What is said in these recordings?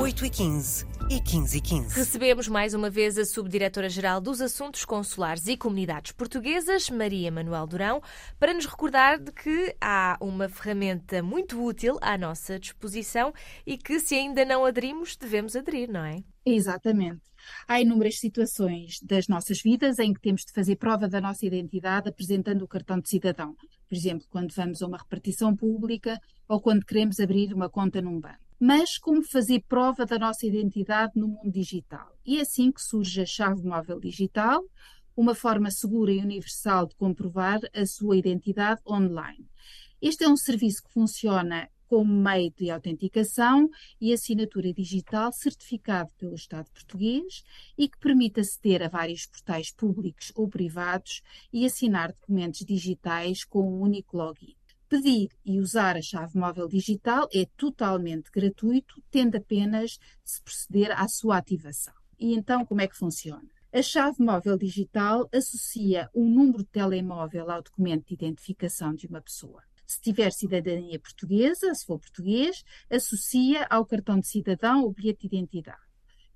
8h15 e 15 h 15 Recebemos mais uma vez a Subdiretora-Geral dos Assuntos Consulares e Comunidades Portuguesas, Maria Manuel Durão, para nos recordar de que há uma ferramenta muito útil à nossa disposição e que, se ainda não aderimos, devemos aderir, não é? Exatamente. Há inúmeras situações das nossas vidas em que temos de fazer prova da nossa identidade apresentando o cartão de cidadão. Por exemplo, quando vamos a uma repartição pública ou quando queremos abrir uma conta num banco mas como fazer prova da nossa identidade no mundo digital. E é assim que surge a chave móvel digital, uma forma segura e universal de comprovar a sua identidade online. Este é um serviço que funciona como meio de autenticação e assinatura digital certificado pelo Estado português e que permite aceder a vários portais públicos ou privados e assinar documentos digitais com um único login. Pedir e usar a chave móvel digital é totalmente gratuito, tendo apenas de se proceder à sua ativação. E então, como é que funciona? A chave móvel digital associa um número de telemóvel ao documento de identificação de uma pessoa. Se tiver cidadania portuguesa, se for português, associa ao cartão de cidadão o bilhete de identidade.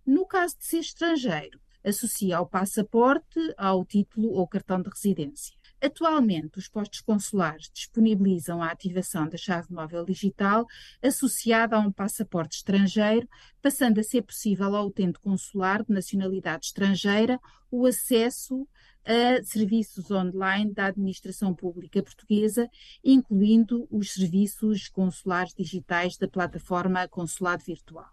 No caso de ser estrangeiro, associa ao passaporte, ao título ou cartão de residência. Atualmente, os postos consulares disponibilizam a ativação da chave móvel digital associada a um passaporte estrangeiro, passando a ser possível ao utente consular de nacionalidade estrangeira o acesso a serviços online da administração pública portuguesa, incluindo os serviços consulares digitais da plataforma Consulado Virtual.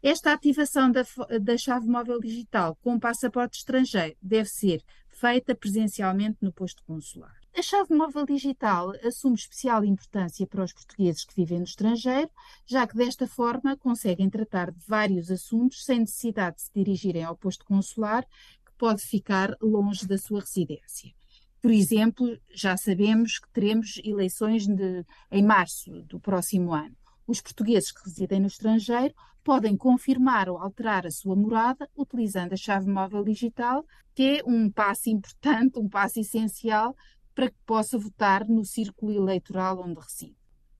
Esta ativação da, da chave móvel digital com passaporte estrangeiro deve ser feita presencialmente no posto consular. A chave móvel digital assume especial importância para os portugueses que vivem no estrangeiro, já que desta forma conseguem tratar de vários assuntos sem necessidade de se dirigirem ao posto consular, que pode ficar longe da sua residência. Por exemplo, já sabemos que teremos eleições de, em março do próximo ano os portugueses que residem no estrangeiro podem confirmar ou alterar a sua morada utilizando a chave móvel digital, que é um passo importante, um passo essencial para que possa votar no círculo eleitoral onde reside.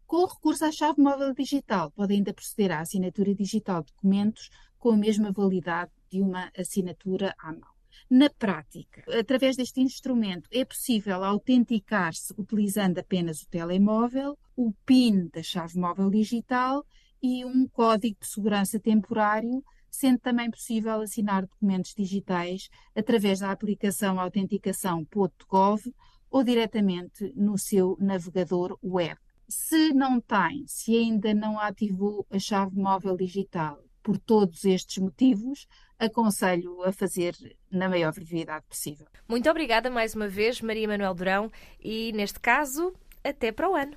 Com o recurso à chave móvel digital, pode ainda proceder à assinatura digital de documentos com a mesma validade de uma assinatura à mão. Na prática, através deste instrumento, é possível autenticar-se utilizando apenas o telemóvel, o PIN da chave móvel digital e um código de segurança temporário, sendo também possível assinar documentos digitais através da aplicação autenticação.gov ou diretamente no seu navegador web. Se não tem, se ainda não ativou a chave móvel digital por todos estes motivos, aconselho a fazer na maior brevidade possível. Muito obrigada mais uma vez, Maria Manuel Durão, e neste caso, até para o ano.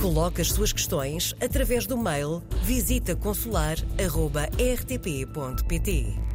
Coloque as suas questões através do mail visitaconsular.rtp.pt